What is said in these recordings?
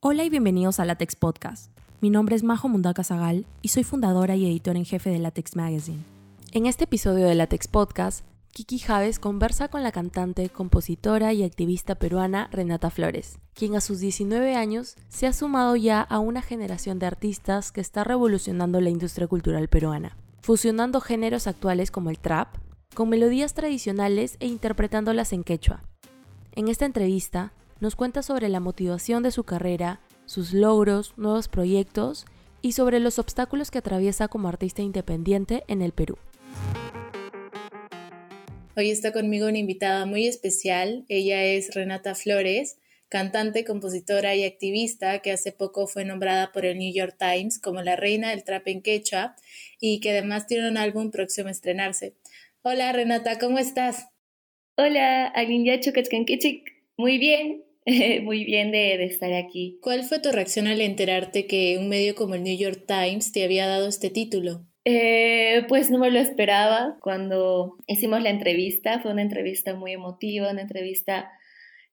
Hola y bienvenidos a Latex Podcast. Mi nombre es Majo Mundaka Zagal y soy fundadora y editora en jefe de Latex Magazine. En este episodio de Latex Podcast, Kiki Javes conversa con la cantante, compositora y activista peruana Renata Flores, quien a sus 19 años se ha sumado ya a una generación de artistas que está revolucionando la industria cultural peruana, fusionando géneros actuales como el trap, con melodías tradicionales e interpretándolas en quechua. En esta entrevista, nos cuenta sobre la motivación de su carrera, sus logros, nuevos proyectos y sobre los obstáculos que atraviesa como artista independiente en el Perú. Hoy está conmigo una invitada muy especial. Ella es Renata Flores, cantante, compositora y activista que hace poco fue nombrada por el New York Times como la reina del trap en quechua y que además tiene un álbum próximo a estrenarse. Hola Renata, ¿cómo estás? Hola, Kachkankichik. Muy bien, Muy bien de, estar aquí. ¿Cuál fue tu reacción al enterarte que un medio como el New York Times te había dado este título? Eh, pues no me lo esperaba cuando hicimos la entrevista. Fue una entrevista muy emotiva, una entrevista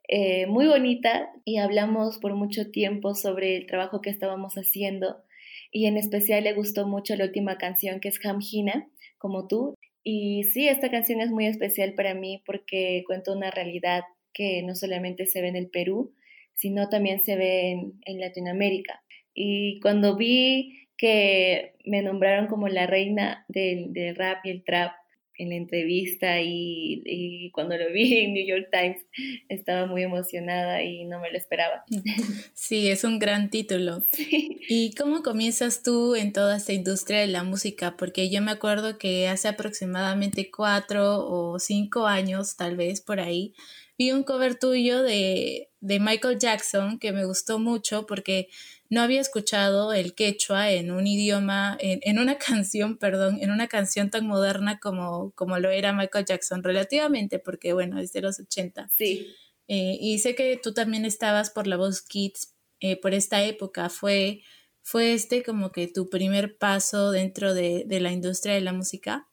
eh, muy bonita y hablamos por mucho tiempo sobre el trabajo que estábamos haciendo. Y en especial le gustó mucho la última canción que es Hamjina, como tú. Y sí, esta canción es muy especial para mí porque cuenta una realidad que no solamente se ve en el Perú, sino también se ve en, Latinoamérica. Y cuando vi que me nombraron como la reina del, rap y el trap en la entrevista y, cuando lo vi en New York Times estaba muy emocionada y no me lo esperaba. Sí, es un gran título. ¿Y cómo comienzas tú en toda esta industria de la música? Porque yo me acuerdo que hace aproximadamente cuatro o cinco años, tal vez por ahí, vi un cover tuyo de, Michael Jackson que me gustó mucho porque no había escuchado el quechua en un idioma, en, una canción, perdón, en una canción tan moderna como, como lo era Michael Jackson, relativamente, porque bueno, es de los 80. Sí. Eh, y sé que tú también estabas por la voz Kids eh, por esta época. ¿Fue, ¿Fue este como que tu primer paso dentro de, de la industria de la música?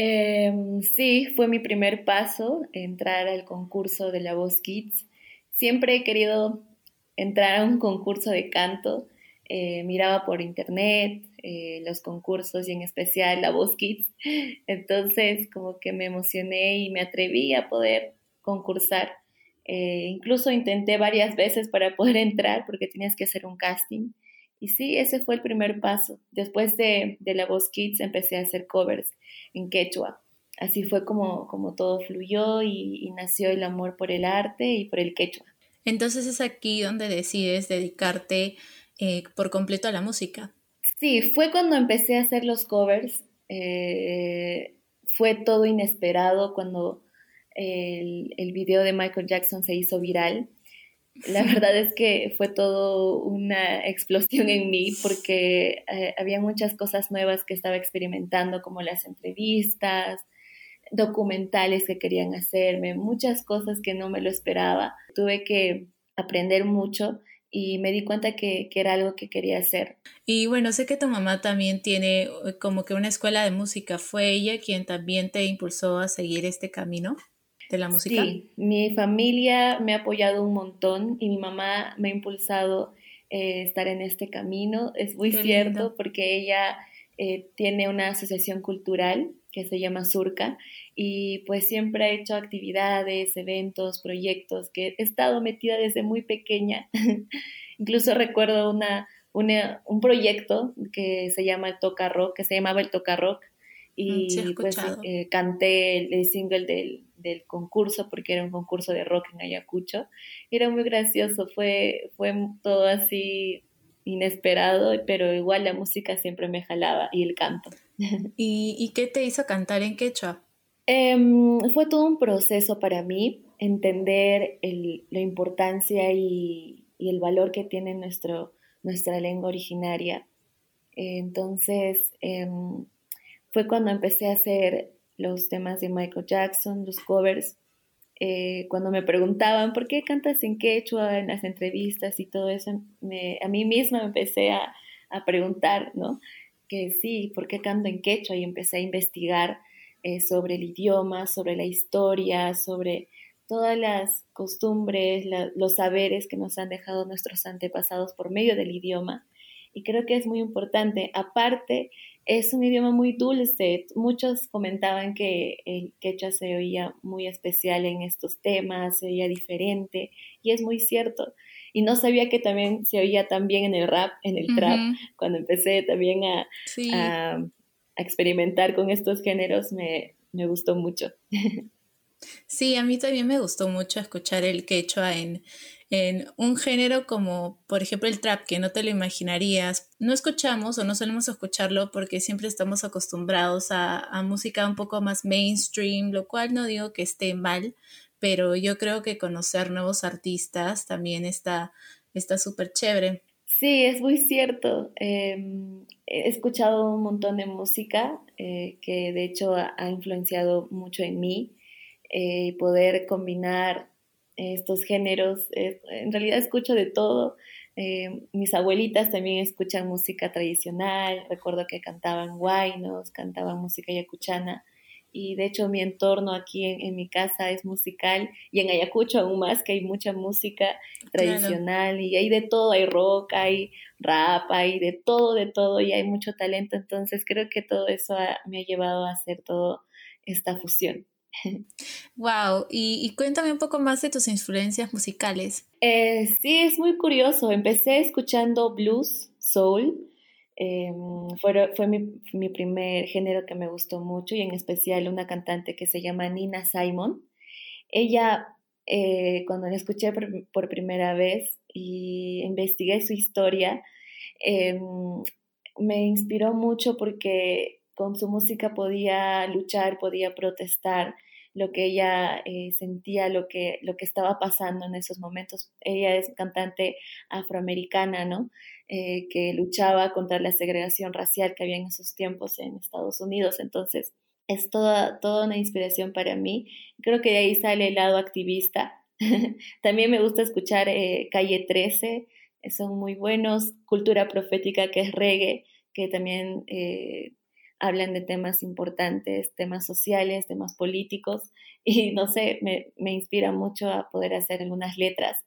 Em, sí, fue mi primer paso, entrar al concurso de La Voz Kids. Siempre he querido entrar a un concurso de canto. Eh, miraba por internet eh, los concursos y en especial La Voz Kids. Entonces, como que me emocioné y me atreví a poder concursar. Eh, incluso intenté varias veces para poder entrar porque tenías que hacer un casting. Y sí, ese fue el primer paso. Después de, de La Voz Kids empecé a hacer covers en quechua. Así fue como, como todo fluyó y, nació el amor por el arte y por el quechua. Entonces es aquí donde decides dedicarte eh, por completo a la música. Sí, fue cuando empecé a hacer los covers. Eh, fue todo inesperado cuando el, el video de Michael Jackson se hizo viral la verdad es que fue todo una explosión en mí porque eh, había muchas cosas nuevas que estaba experimentando, como las entrevistas, documentales que querían hacerme, muchas cosas que no me lo esperaba. Tuve que aprender mucho y me di cuenta que, que, era algo que quería hacer. Y bueno, sé que tu mamá también tiene eh, como que una escuela de música. ¿Fue ella quien también te impulsó a seguir este camino? De la música? Sí, mi familia me ha apoyado un montón y mi mamá me ha impulsado eh, estar en este camino. Es muy cierto porque ella eh, tiene una asociación cultural que se llama Surca y pues siempre ha hecho actividades, eventos, proyectos que he estado metida desde muy pequeña. Incluso recuerdo una, un proyecto que se llama el Toca Rock, que se llamaba el Toca Rock, y mm, pues eh, canté el, single del, del, concurso porque era un concurso de rock en Ayacucho. Era muy gracioso, fue, fue todo así inesperado, pero igual la música siempre me jalaba y el canto. ¿Y, y qué te hizo cantar en quechua? Em, fue todo un proceso para mí, entender el, la importancia y, y, el valor que tiene nuestro, nuestra lengua originaria. Entonces, em, fue cuando empecé a hacer los temas de Michael Jackson, los covers. Eh, cuando me preguntaban por qué cantas en quechua en las entrevistas y todo eso, a mí misma me empecé a, preguntar, ¿no? Que sí, ¿por qué canto en quechua? Y empecé a investigar eh, sobre el idioma, sobre la historia, sobre todas las costumbres, los saberes que nos han dejado nuestros antepasados por medio del idioma. Y creo que es muy importante. Aparte, es un idioma muy dulce. Muchos comentaban que el quechua se oía muy especial en estos temas, se oía diferente, y es muy cierto. Y no sabía que también se oía también en el rap, en el trap. Cuando empecé también a, a, experimentar con estos géneros, me, me gustó mucho. Sí, a mí también me gustó mucho escuchar el quechua en, en un género como, por ejemplo, el trap, que no te lo imaginarías. No escuchamos o no solemos escucharlo porque siempre estamos acostumbrados a, música un poco más mainstream, lo cual no digo que esté mal, pero yo creo que conocer nuevos artistas también está súper chévere. Sí, es muy cierto. Em, he escuchado un montón de música eh, que de hecho ha, influenciado mucho en mí. Eh, poder combinar estos géneros, en realidad escucho de todo. Em, mis abuelitas también escuchan música tradicional, recuerdo que cantaban guainos, cantaban música yacuchana y de hecho mi entorno aquí en, mi casa es musical y en Ayacucho aún más que hay mucha música tradicional y hay de todo, hay rock, hay rap, hay de todo, de todo y hay mucho talento, entonces creo que todo eso me ha llevado a hacer toda esta fusión. Wow, y, cuéntame un poco más de tus influencias musicales. Eh, sí, es muy curioso. Empecé escuchando blues, soul, Em, fue, fue mi, primer género que me gustó mucho y en especial una cantante que se llama Nina Simon. Ella, eh, cuando la escuché por, primera vez y investigué su historia, me inspiró mucho porque con su música podía luchar, podía protestar lo que ella eh, sentía, lo que, lo que estaba pasando en esos momentos. Ella es cantante afroamericana, ¿no? Eh, que luchaba contra la segregación racial que había en esos tiempos en Estados Unidos. Entonces, es toda, toda una inspiración para mí. Creo que de ahí sale el lado activista. También me gusta escuchar eh, Calle 13, eh, son muy buenos. Cultura profética, que es reggae, que también hablan de temas importantes, temas sociales, temas políticos. Y no sé, me, me inspira mucho a poder hacer algunas letras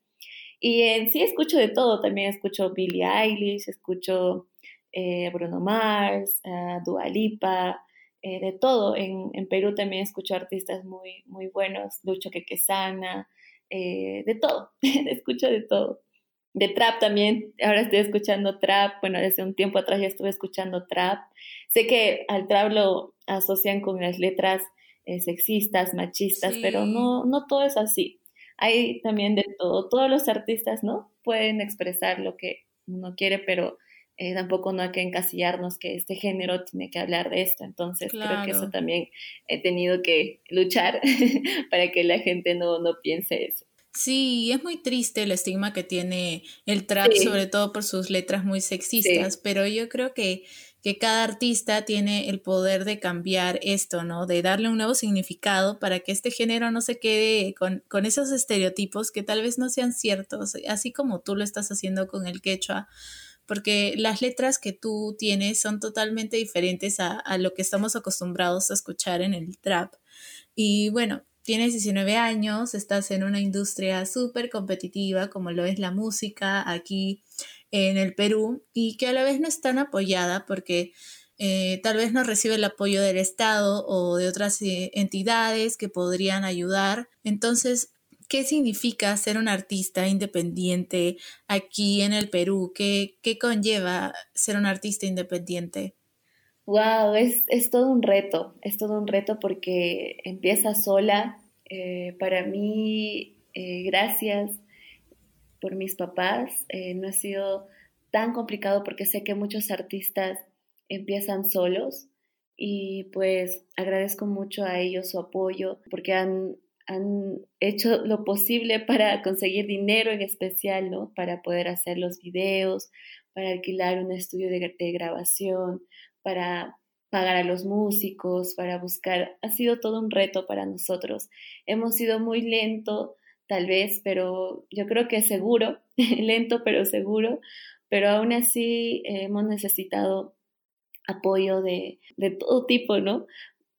y en sí escucho de todo, también escucho Billie Eilish, escucho eh, Bruno Mars, Dua Lipa, eh, de todo. En, en, Perú también escucho artistas muy, muy buenos, Lucho Quequesana, eh, de todo, escucho de todo. De trap también, ahora estoy escuchando trap, bueno, desde un tiempo atrás ya estuve escuchando trap. Sé que al trap lo asocian con las letras sexistas, machistas, pero no, no todo es así hay también de todo. Todos los artistas, ¿no? Pueden expresar lo que uno quiere, pero eh, tampoco no hay que encasillarnos que este género tiene que hablar de esto. Entonces creo que eso también he tenido que luchar para que la gente no, no piense eso. Sí, es muy triste el estigma que tiene el trap, sobre todo por sus letras muy sexistas, pero yo creo que que cada artista tiene el poder de cambiar esto, ¿no? De darle un nuevo significado para que este género no se quede con, esos estereotipos que tal vez no sean ciertos, así como tú lo estás haciendo con el quechua, porque las letras que tú tienes son totalmente diferentes a, a lo que estamos acostumbrados a escuchar en el trap. Y bueno, tienes 19 años, estás en una industria súper competitiva como lo es la música aquí en el Perú y que a la vez no es tan apoyada porque eh, tal vez no recibe el apoyo del Estado o de otras eh, entidades que podrían ayudar. Entonces, ¿qué significa ser un artista independiente aquí en el Perú? ¿Qué, qué conlleva ser un artista independiente? Wow, es, es, todo un reto, es todo un reto porque empieza sola. Eh, para mí, gracias por mis papás. Eh, no ha sido tan complicado porque sé que muchos artistas empiezan solos y pues agradezco mucho a ellos su apoyo porque han, han hecho lo posible para conseguir dinero en especial, ¿no? Para poder hacer los videos, para alquilar un estudio de grabación, para pagar a los músicos, para buscar, ha sido todo un reto para nosotros. Hemos sido muy lento tal vez, pero yo creo que seguro, lento pero seguro, pero aún así hemos necesitado apoyo de, todo tipo, ¿no?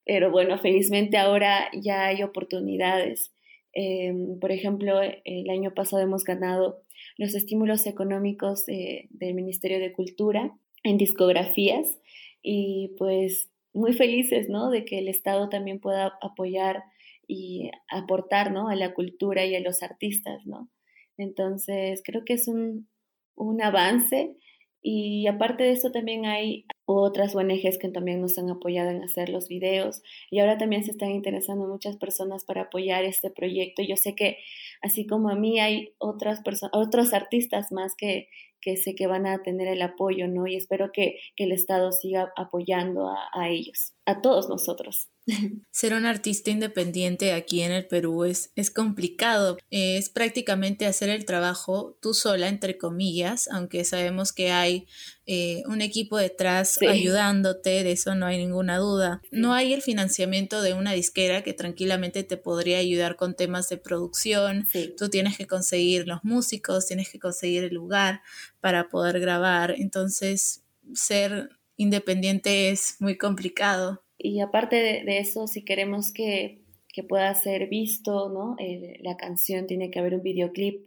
Pero bueno, felizmente ahora ya hay oportunidades. Em, por ejemplo, el año pasado hemos ganado los estímulos económicos del Ministerio de Cultura en discografías y pues muy felices, ¿no? De que el Estado también pueda apoyar y aportar, ¿no? A la cultura y a los artistas, ¿no? Entonces, creo que es un, un avance y aparte de eso también hay otras ONGs que también nos han apoyado en hacer los videos y ahora también se están interesando muchas personas para apoyar este proyecto. Yo sé que así como a mí hay otras personas, otros artistas más que, que sé que van a tener el apoyo, ¿no? Y espero que, el Estado siga apoyando a, a ellos, a todos nosotros. Ser un artista independiente aquí en el Perú es, es complicado. Es prácticamente hacer el trabajo tú sola, entre comillas, aunque sabemos que hay eh, un equipo detrás ayudándote, de eso no hay ninguna duda. No hay el financiamiento de una disquera que tranquilamente te podría ayudar con temas de producción. Tú tienes que conseguir los músicos, tienes que conseguir el lugar para poder grabar. Entonces, ser independiente es muy complicado. Y aparte de, eso, si queremos que, pueda ser visto, ¿no? la canción tiene que haber un videoclip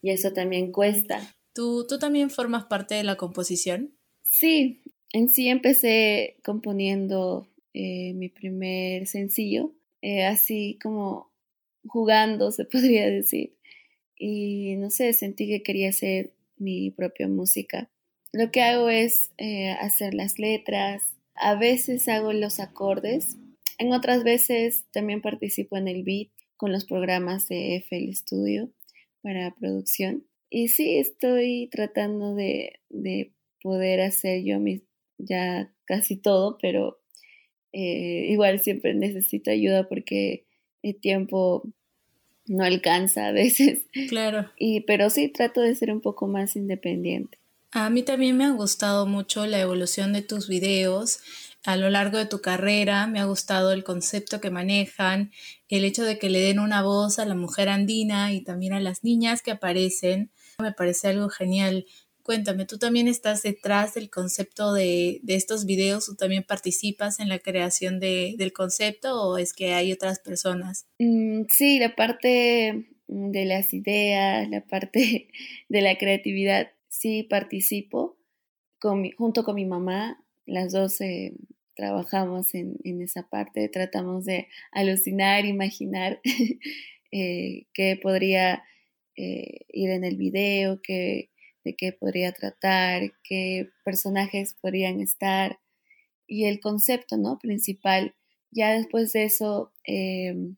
y eso también cuesta. ¿Tú, ¿Tú también formas parte de la composición? Sí, en sí empecé componiendo eh, mi primer sencillo, eh, así como jugando, se podría decir. Y no sé, sentí que quería hacer mi propia música. Lo que hago es eh, hacer las letras, a veces hago los acordes, en otras veces también participo en el beat con los programas de FL Studio para producción. Y sí, estoy tratando de, poder hacer yo mis, ya casi todo, pero eh, igual siempre necesito ayuda porque el tiempo no alcanza a veces. Claro. Y, pero sí trato de ser un poco más independiente. A mí también me ha gustado mucho la evolución de tus videos a lo largo de tu carrera. Me ha gustado el concepto que manejan, el hecho de que le den una voz a la mujer andina y también a las niñas que aparecen. Me parece algo genial. Cuéntame, ¿tú también estás detrás del concepto de, estos videos? ¿Tú también participas en la creación del concepto o es que hay otras personas? Mm, sí, la parte de las ideas, la parte de la creatividad sí participo con junto con mi mamá, las dos eh, trabajamos en, esa parte, tratamos de alucinar, imaginar eh, qué podría eh, ir en el video, de qué podría tratar, qué personajes podrían estar y el concepto ¿no? principal. Ya después de eso em,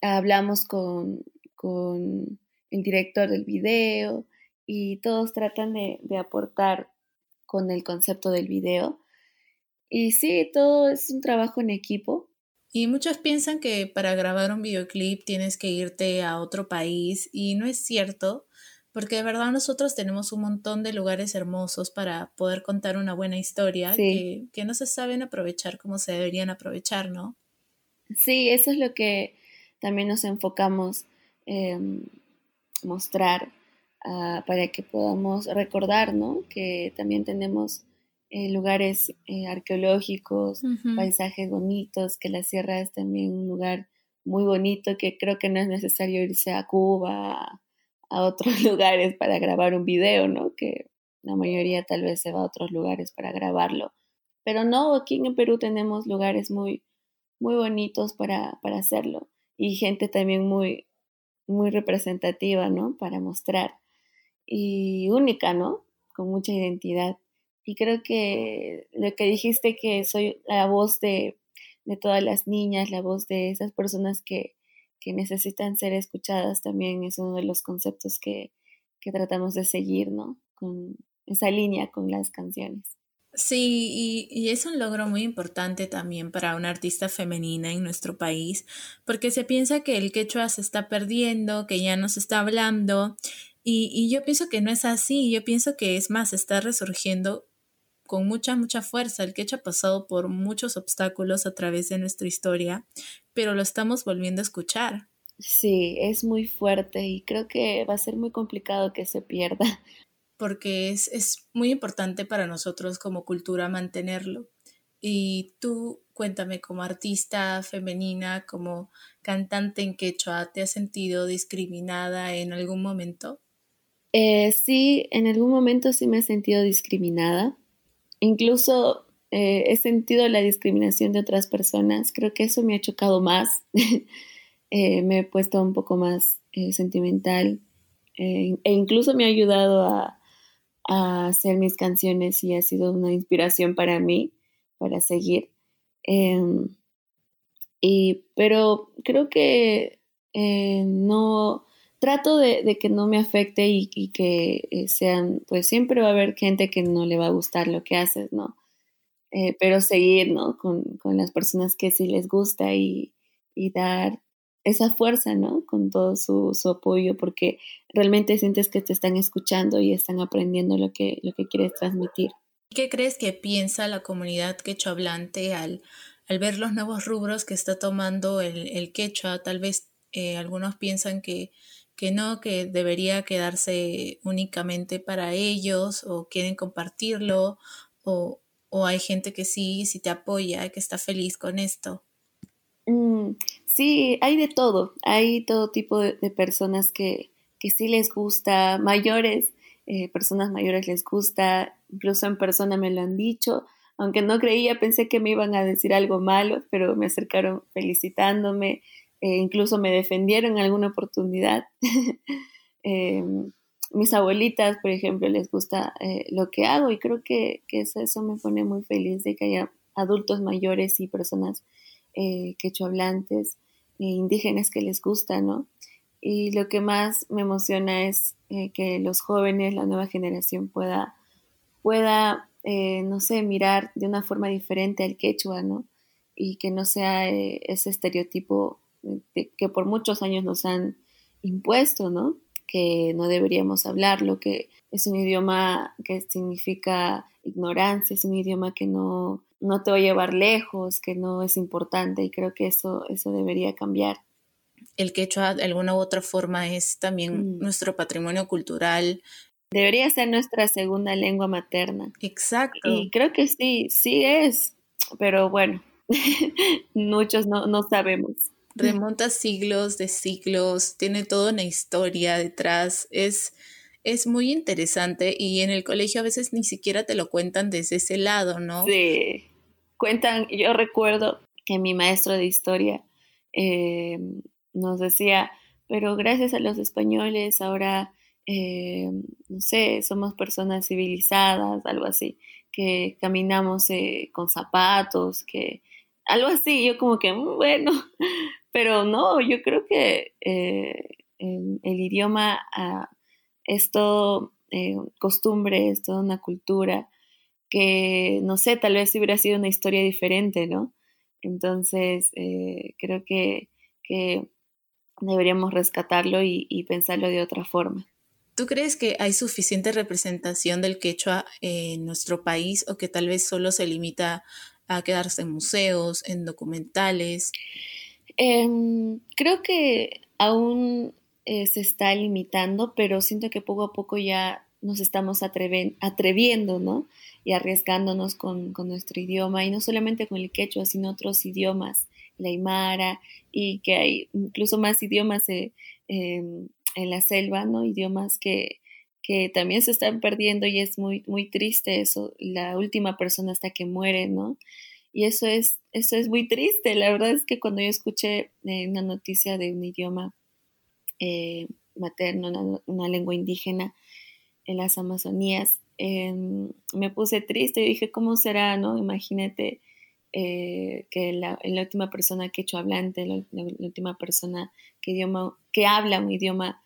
hablamos con, con el director del video, y todos tratan de, aportar con el concepto del video. Y sí, todo es un trabajo en equipo. Y muchos piensan que para grabar un videoclip tienes que irte a otro país y no es cierto, porque de verdad nosotros tenemos un montón de lugares hermosos para poder contar una buena historia que, no se saben aprovechar como se deberían aprovechar, ¿no? Sí, eso es lo que también nos enfocamos en mostrar Ah, para que podamos recordar, ¿no? Que también tenemos eh, lugares eh, arqueológicos, paisajes bonitos, que la sierra es también un lugar muy bonito, que creo que no es necesario irse a Cuba, a, otros lugares para grabar un video, ¿no? Que la mayoría tal vez se va a otros lugares para grabarlo. Pero no, aquí en Perú tenemos lugares muy, muy bonitos para, para hacerlo y gente también muy, muy representativa, ¿no? Para mostrar y única, ¿no? Con mucha identidad. Y creo que lo que dijiste que soy la voz de, todas las niñas, la voz de esas personas que, necesitan ser escuchadas también es uno de los conceptos que, tratamos de seguir, ¿no? Con esa línea con las canciones. Sí, y, y, es un logro muy importante también para una artista femenina en nuestro país, porque se piensa que el quechua se está perdiendo, que ya no se está hablando, y, yo pienso que no es así, yo pienso que es más, está resurgiendo con mucha, mucha fuerza. El quechua ha pasado por muchos obstáculos a través de nuestra historia, pero lo estamos volviendo a escuchar. Sí, es muy fuerte y creo que va a ser muy complicado que se pierda. Porque es, es muy importante para nosotros como cultura mantenerlo. Y tú, cuéntame, como artista femenina, como cantante en quechua, ¿te has sentido discriminada en algún momento? Eh, sí, en algún momento sí me he sentido discriminada. Incluso eh, he sentido la discriminación de otras personas. Creo que eso me ha chocado más. Eh, me he puesto un poco más sentimental e incluso me ha ayudado a, a, hacer mis canciones y ha sido una inspiración para mí, para seguir. Em, y, pero creo que no trato de, que no me afecte y, que eh, sean, pues siempre va a haber gente que no le va a gustar lo que haces, ¿no? Eh, pero seguir, ¿no? Con, las personas que sí les gusta y, dar esa fuerza, ¿no? Con todo su, apoyo, porque realmente sientes que te están escuchando y están aprendiendo lo que, lo que quieres transmitir. ¿Qué crees que piensa la comunidad quechohablante al, al ver los nuevos rubros que está tomando el, el quechua? Tal vez eh, algunos piensan que que no, que debería quedarse únicamente para ellos o quieren compartirlo o, hay gente que sí, sí te apoya, que está feliz con esto. Mm, sí, hay de todo, hay todo tipo de, personas que, que, sí les gusta, mayores, eh, personas mayores les gusta, incluso en persona me lo han dicho, aunque no creía, pensé que me iban a decir algo malo, pero me acercaron felicitándome, eh, incluso me defendieron en alguna oportunidad. Em, mis abuelitas, por ejemplo, les gusta eh, lo que hago y creo que, eso, me pone muy feliz de que haya adultos mayores y personas eh, quechohablantes, e indígenas que les gusta, ¿no? Y lo que más me emociona es que los jóvenes, la nueva generación pueda, pueda no sé, mirar de una forma diferente al quechua, ¿no? Y que no sea ese estereotipo que por muchos años nos han impuesto, ¿no? Que no deberíamos hablarlo, que es un idioma que significa ignorancia, es un idioma que no, no te va a llevar lejos, que no es importante y creo que eso, eso debería cambiar. El quechua de alguna u otra forma es también mm. nuestro patrimonio cultural. Debería ser nuestra segunda lengua materna. Exacto. Y creo que sí, sí es, pero bueno, muchos no, no sabemos remonta siglos de siglos, tiene toda una historia detrás, es, es muy interesante y en el colegio a veces ni siquiera te lo cuentan desde ese lado, ¿no? Sí, cuentan, yo recuerdo que mi maestro de historia eh, nos decía, pero gracias a los españoles ahora, eh, no sé, somos personas civilizadas, algo así, que caminamos eh, con zapatos, que algo así, yo como que, mm, bueno, pero no, yo creo que eh, el, idioma ah, es todo eh, costumbre, es toda una cultura que, no sé, tal vez hubiera sido una historia diferente, ¿no? Entonces, eh, creo que, deberíamos rescatarlo y, y, pensarlo de otra forma. ¿Tú crees que hay suficiente representación del quechua en nuestro país o que tal vez solo se limita a quedarse en museos, en documentales? Em, creo que aún eh, se está limitando, pero siento que poco a poco ya nos estamos atreviendo, ¿no? Y arriesgándonos con, nuestro idioma, y no solamente con el quechua, sino otros idiomas, la aymara, y que hay incluso más idiomas eh, em, en la selva, ¿no? Idiomas que, que también se están perdiendo y es muy, muy triste eso, la última persona hasta que muere, ¿no? Y eso es, eso es muy triste. La verdad es que cuando yo escuché eh, una noticia de un idioma eh, materno, una, lengua indígena en las Amazonías, em, me puse triste y dije, ¿cómo será, no? Imagínate eh, que la, última persona que hecho hablante, la, última persona que, idioma, que habla un idioma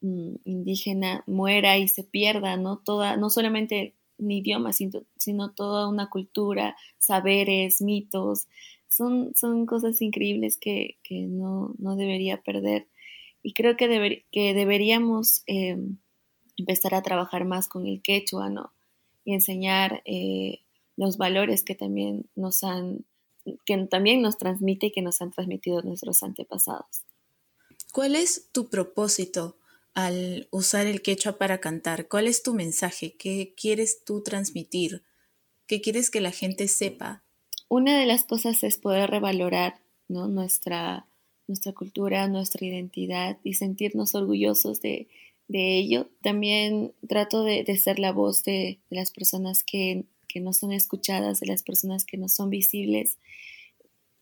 mm, indígena muera y se pierda, ¿no? Toda, no solamente ni idioma, sino, toda una cultura, saberes, mitos. Son, son cosas increíbles que, no, debería perder. Y creo que, que deberíamos em, empezar a trabajar más con el quechua, ¿no? Y enseñar eh, los valores que también nos han, que también nos transmite y que nos han transmitido nuestros antepasados. ¿Cuál es tu propósito al usar el quechua para cantar? ¿Cuál es tu mensaje? ¿Qué quieres tú transmitir? ¿Qué quieres que la gente sepa? una de las cosas es poder revalorar ¿no? nuestra, nuestra cultura, nuestra identidad y sentirnos orgullosos de, ello. También trato de, de ser la voz de, de las personas que, que, no son escuchadas, de las personas que no son visibles.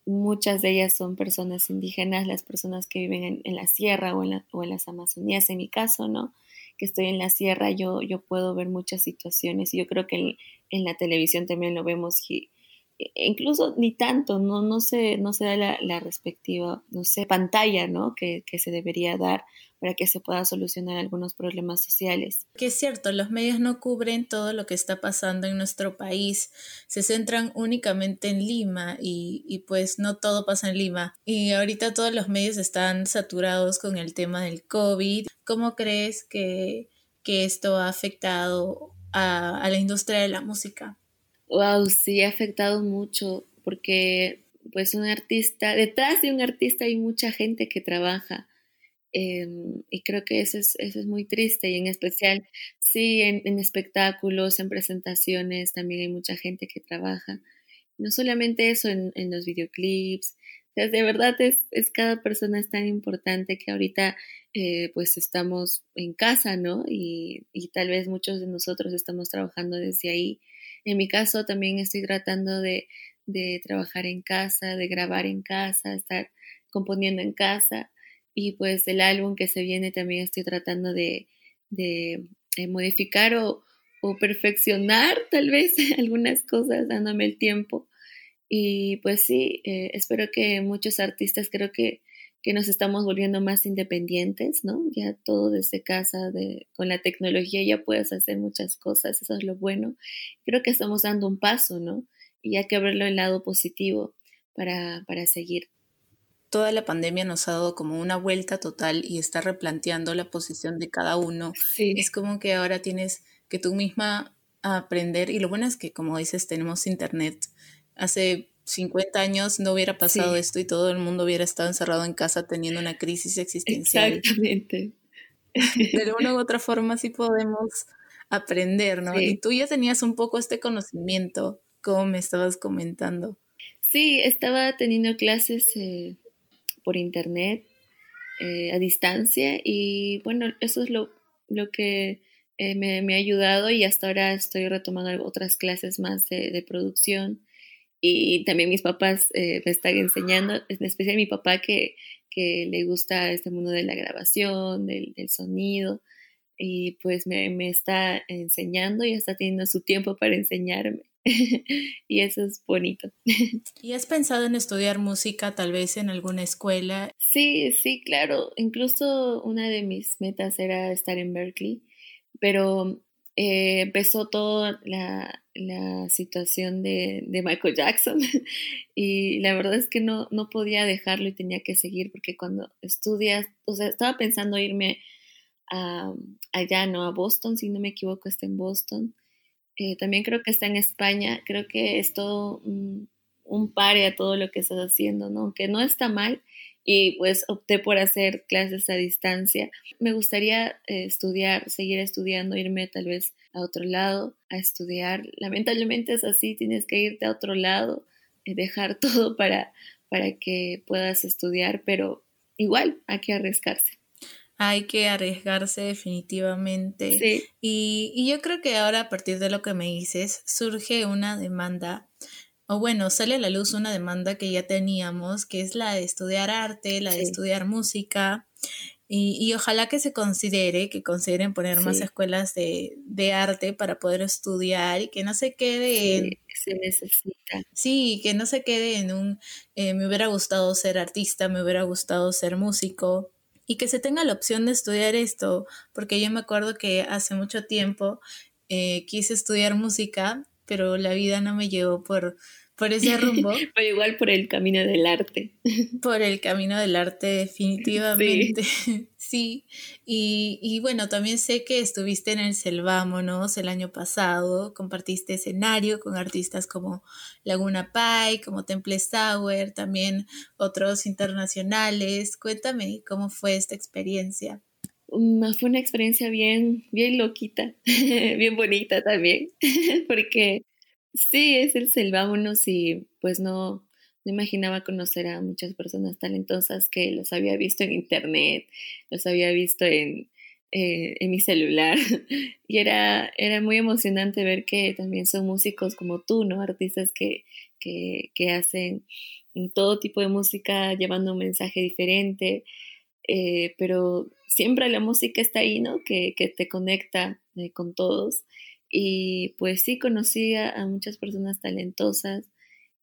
Muchas de ellas son personas indígenas, las personas que viven en, en la sierra o en, o en, las Amazonías, en mi caso, ¿no? Que estoy en la sierra, yo, yo puedo ver muchas situaciones y yo creo que en, en la televisión también lo vemos y, incluso ni tanto, no, no, se, no se da la, la respectiva, no sé, pantalla, ¿no? Que, que, se debería dar para que se pueda solucionar algunos problemas sociales. Que es cierto, los medios no cubren todo lo que está pasando en nuestro país, se centran únicamente en Lima y, y pues no todo pasa en Lima. Y ahorita todos los medios están saturados con el tema del COVID. ¿Cómo crees que, que esto ha afectado a, a la industria de la música? Wow, sí, ha afectado mucho porque pues un artista, detrás de un artista hay mucha gente que trabaja eh, y creo que eso es, eso es muy triste y en especial, sí, en, en, espectáculos, en presentaciones, también hay mucha gente que trabaja. No solamente eso, en, en los videoclips, o sea, de verdad es, es, cada persona es tan importante que ahorita eh, pues estamos en casa, ¿no? Y, y tal vez muchos de nosotros estamos trabajando desde ahí en mi caso también estoy tratando de, de trabajar en casa, de grabar en casa, estar componiendo en casa y pues el álbum que se viene también estoy tratando de, de, de modificar o, o, perfeccionar tal vez algunas cosas dándome el tiempo. Y pues sí, eh, espero que muchos artistas creo que que nos estamos volviendo más independientes, ¿no? Ya todo desde casa, de, con la tecnología ya puedes hacer muchas cosas, eso es lo bueno. Creo que estamos dando un paso, ¿no? Y hay que verlo el lado positivo para, para seguir. Toda la pandemia nos ha dado como una vuelta total y está replanteando la posición de cada uno. Sí. Es como que ahora tienes que tú misma aprender y lo bueno es que como dices tenemos internet. Hace 50 años no hubiera pasado sí. esto y todo el mundo hubiera estado encerrado en casa teniendo una crisis existencial. Exactamente. De una u otra forma sí podemos aprender, ¿no? Sí. Y tú ya tenías un poco este conocimiento, como me estabas comentando. Sí, estaba teniendo clases eh, por internet eh, a distancia y bueno, eso es lo, lo que eh, me, me, ha ayudado y hasta ahora estoy retomando otras clases más de, de producción y también mis papás eh, me están enseñando, en especial mi papá que, que le gusta este mundo de la grabación, del, del sonido, y pues me, me, está enseñando y está teniendo su tiempo para enseñarme. y eso es bonito. ¿Y has pensado en estudiar música tal vez en alguna escuela? Sí, sí, claro. Incluso una de mis metas era estar en Berkeley, pero eh, empezó toda la, la situación de, de, Michael Jackson y la verdad es que no, no podía dejarlo y tenía que seguir porque cuando estudias, o sea, estaba pensando irme a, allá, ¿no? A Boston, si no me equivoco, está en Boston. Eh, también creo que está en España, creo que es todo un, un pare a todo lo que estás haciendo, ¿no? Aunque no está mal, y pues opté por hacer clases a distancia. Me gustaría eh, estudiar, seguir estudiando, irme tal vez a otro lado a estudiar. Lamentablemente es así, tienes que irte a otro lado, eh, dejar todo para, para que puedas estudiar, pero igual hay que arriesgarse. Hay que arriesgarse definitivamente. Sí. Y, y yo creo que ahora a partir de lo que me dices, surge una demanda o bueno, sale a la luz una demanda que ya teníamos, que es la de estudiar arte, la de sí. estudiar música, y, y, ojalá que se considere, que consideren poner sí. más escuelas de, de, arte para poder estudiar y que no se quede sí, en... Se necesita. Sí, que no se quede en un, eh, me hubiera gustado ser artista, me hubiera gustado ser músico, y que se tenga la opción de estudiar esto, porque yo me acuerdo que hace mucho tiempo eh, quise estudiar música, pero la vida no me llevó por por ese rumbo. Pero igual por el camino del arte. Por el camino del arte, definitivamente. Sí. sí. Y, y, bueno, también sé que estuviste en el Selvámonos el año pasado, compartiste escenario con artistas como Laguna Pai, como Temple Sour, también otros internacionales. Cuéntame cómo fue esta experiencia. Mm, fue una experiencia bien, bien loquita, bien bonita también, porque Sí, es el Selvámonos y pues no, no imaginaba conocer a muchas personas talentosas que los había visto en internet, los había visto en, eh, en mi celular y era, era muy emocionante ver que también son músicos como tú, ¿no? Artistas que, que, que hacen todo tipo de música llevando un mensaje diferente, eh, pero siempre la música está ahí, ¿no? Que, que te conecta eh, con todos. Y pues sí, conocí a, muchas personas talentosas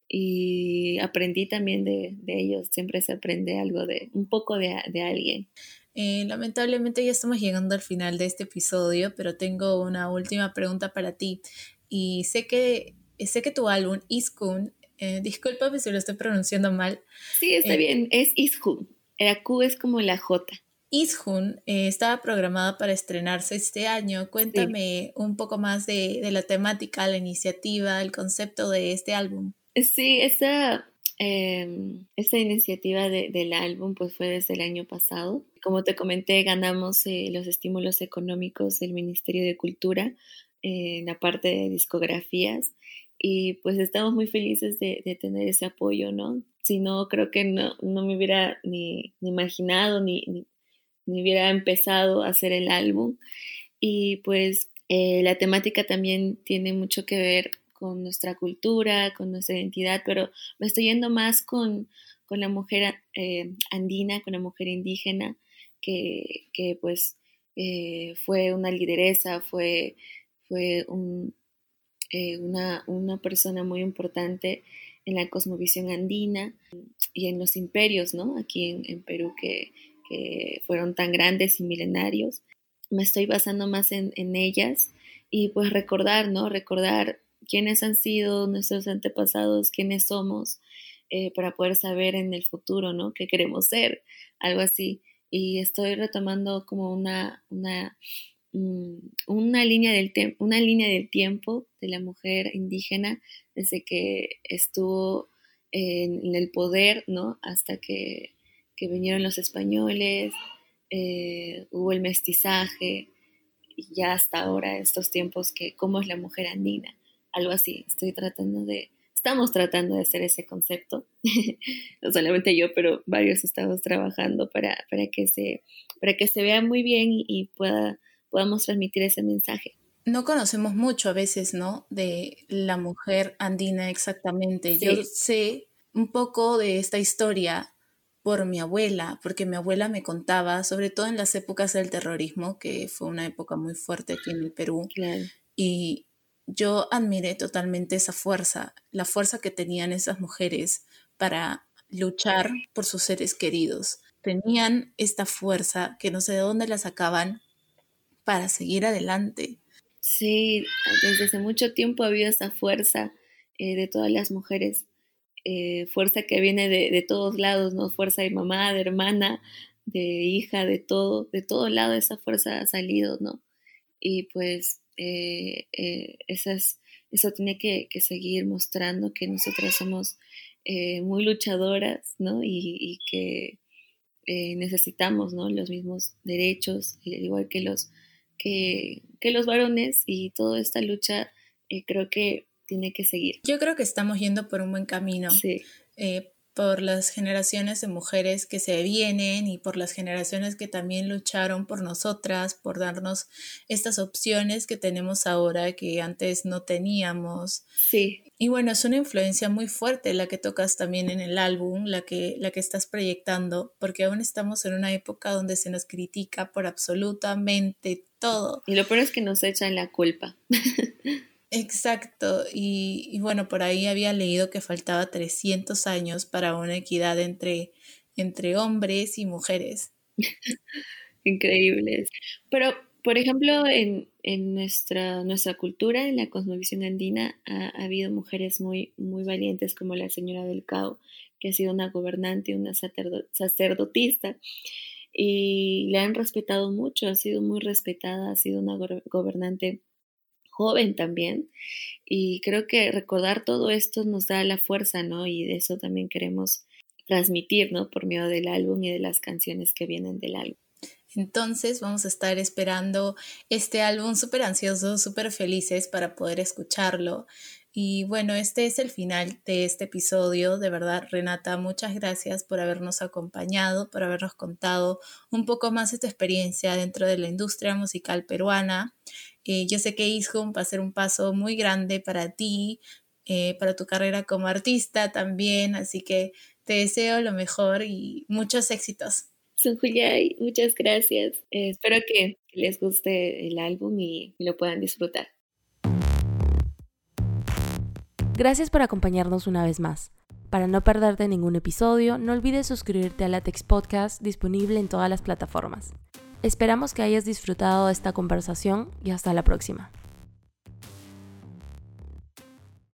y aprendí también de, de, ellos. Siempre se aprende algo de, un poco de, de alguien. Eh, lamentablemente ya estamos llegando al final de este episodio, pero tengo una última pregunta para ti. Y sé que, sé que tu álbum, Iskun, eh, discúlpame si lo estoy pronunciando mal. Sí, está bien, es Iskun. La Q es como la J. Ishun eh, estaba programada para estrenarse este año. Cuéntame un poco más de, la temática, la iniciativa, el concepto de este álbum. Sí, esa, em, iniciativa del álbum pues fue desde el año pasado. Como te comenté, ganamos eh, los estímulos económicos del Ministerio de Cultura en la parte de discografías y pues estamos muy felices de, tener ese apoyo, ¿no? Si no, creo que no, me hubiera ni, imaginado ni ni hubiera empezado a hacer el álbum. Y pues eh, la temática también tiene mucho que ver con nuestra cultura, con nuestra identidad, pero me estoy yendo más con, con la mujer eh, andina, con la mujer indígena, que, que pues eh, fue una lideresa, fue, fue un, una, una, persona muy importante en la cosmovisión andina y en los imperios, ¿no? Aquí en, en Perú, que, fueron tan grandes y milenarios. Me estoy basando más en, ellas y pues recordar, ¿no? Recordar quiénes han sido nuestros antepasados, quiénes somos, eh, para poder saber en el futuro, ¿no? ¿Qué queremos ser? Algo así. Y estoy retomando como una, una, mm, una, línea, del una línea del tiempo de la mujer indígena desde que estuvo en el poder, ¿no? Hasta que que vinieron los españoles, eh, hubo el mestizaje, y ya hasta ahora, estos tiempos, que cómo es la mujer andina, algo así. Estoy tratando de, estamos tratando de hacer ese concepto, no solamente yo, pero varios estamos trabajando para, para, que, se, para que se vea muy bien y, pueda, podamos transmitir ese mensaje. No conocemos mucho a veces, ¿no? De la mujer andina exactamente. Yo sé un poco de esta historia por mi abuela, porque mi abuela me contaba, sobre todo en las épocas del terrorismo, que fue una época muy fuerte aquí en el Perú, y yo admiré totalmente esa fuerza, la fuerza que tenían esas mujeres para luchar por sus seres queridos. Tenían esta fuerza que no sé de dónde la sacaban para seguir adelante. Sí, desde hace mucho tiempo ha habido esa fuerza eh, de todas las mujeres eh, fuerza que viene de, todos lados, ¿no? Fuerza de mamá, de hermana, de hija, de todo, de todo lado esa fuerza ha salido, ¿no? Y pues eh, eh, eso tiene que, seguir mostrando que nosotras somos muy luchadoras, ¿no? Y, que necesitamos, ¿no? Los mismos derechos, igual que los, que, que los varones y toda esta lucha, creo que tiene que seguir. Yo creo que estamos yendo por un buen camino. Sí. Eh, por las generaciones de mujeres que se vienen y por las generaciones que también lucharon por nosotras, por darnos estas opciones que tenemos ahora que antes no teníamos. Sí. Y bueno, es una influencia muy fuerte la que tocas también en el álbum, la que, la que estás proyectando, porque aún estamos en una época donde se nos critica por absolutamente todo. Y lo peor es que nos echan la culpa. Exacto, y, bueno, por ahí había leído que faltaba 300 años para una equidad entre, entre hombres y mujeres. Increíbles. Pero, por ejemplo, en, en, nuestra, nuestra cultura, en la cosmovisión andina, ha, habido mujeres muy, muy valientes como la señora del Cao, que ha sido una gobernante, una sacerdotista, y la han respetado mucho, ha sido muy respetada, ha sido una gobernante joven también. Y creo que recordar todo esto nos da la fuerza, ¿no? Y de eso también queremos transmitir, ¿no? Por medio del álbum y de las canciones que vienen del álbum. Entonces vamos a estar esperando este álbum súper ansiosos, súper felices para poder escucharlo. Y bueno, este es el final de este episodio. De verdad, Renata, muchas gracias por habernos acompañado, por habernos contado un poco más de tu experiencia dentro de la industria musical peruana. Eh, yo sé que Ishum va a ser un paso muy grande para ti, eh, para tu carrera como artista también, así que te deseo lo mejor y muchos éxitos. Sunjuyay, muchas gracias. Eh, espero que les guste el álbum y lo puedan disfrutar. Gracias por acompañarnos una vez más. Para no perderte ningún episodio, no olvides suscribirte a Latex Podcast disponible en todas las plataformas. Esperamos que hayas disfrutado de esta conversación y hasta la próxima.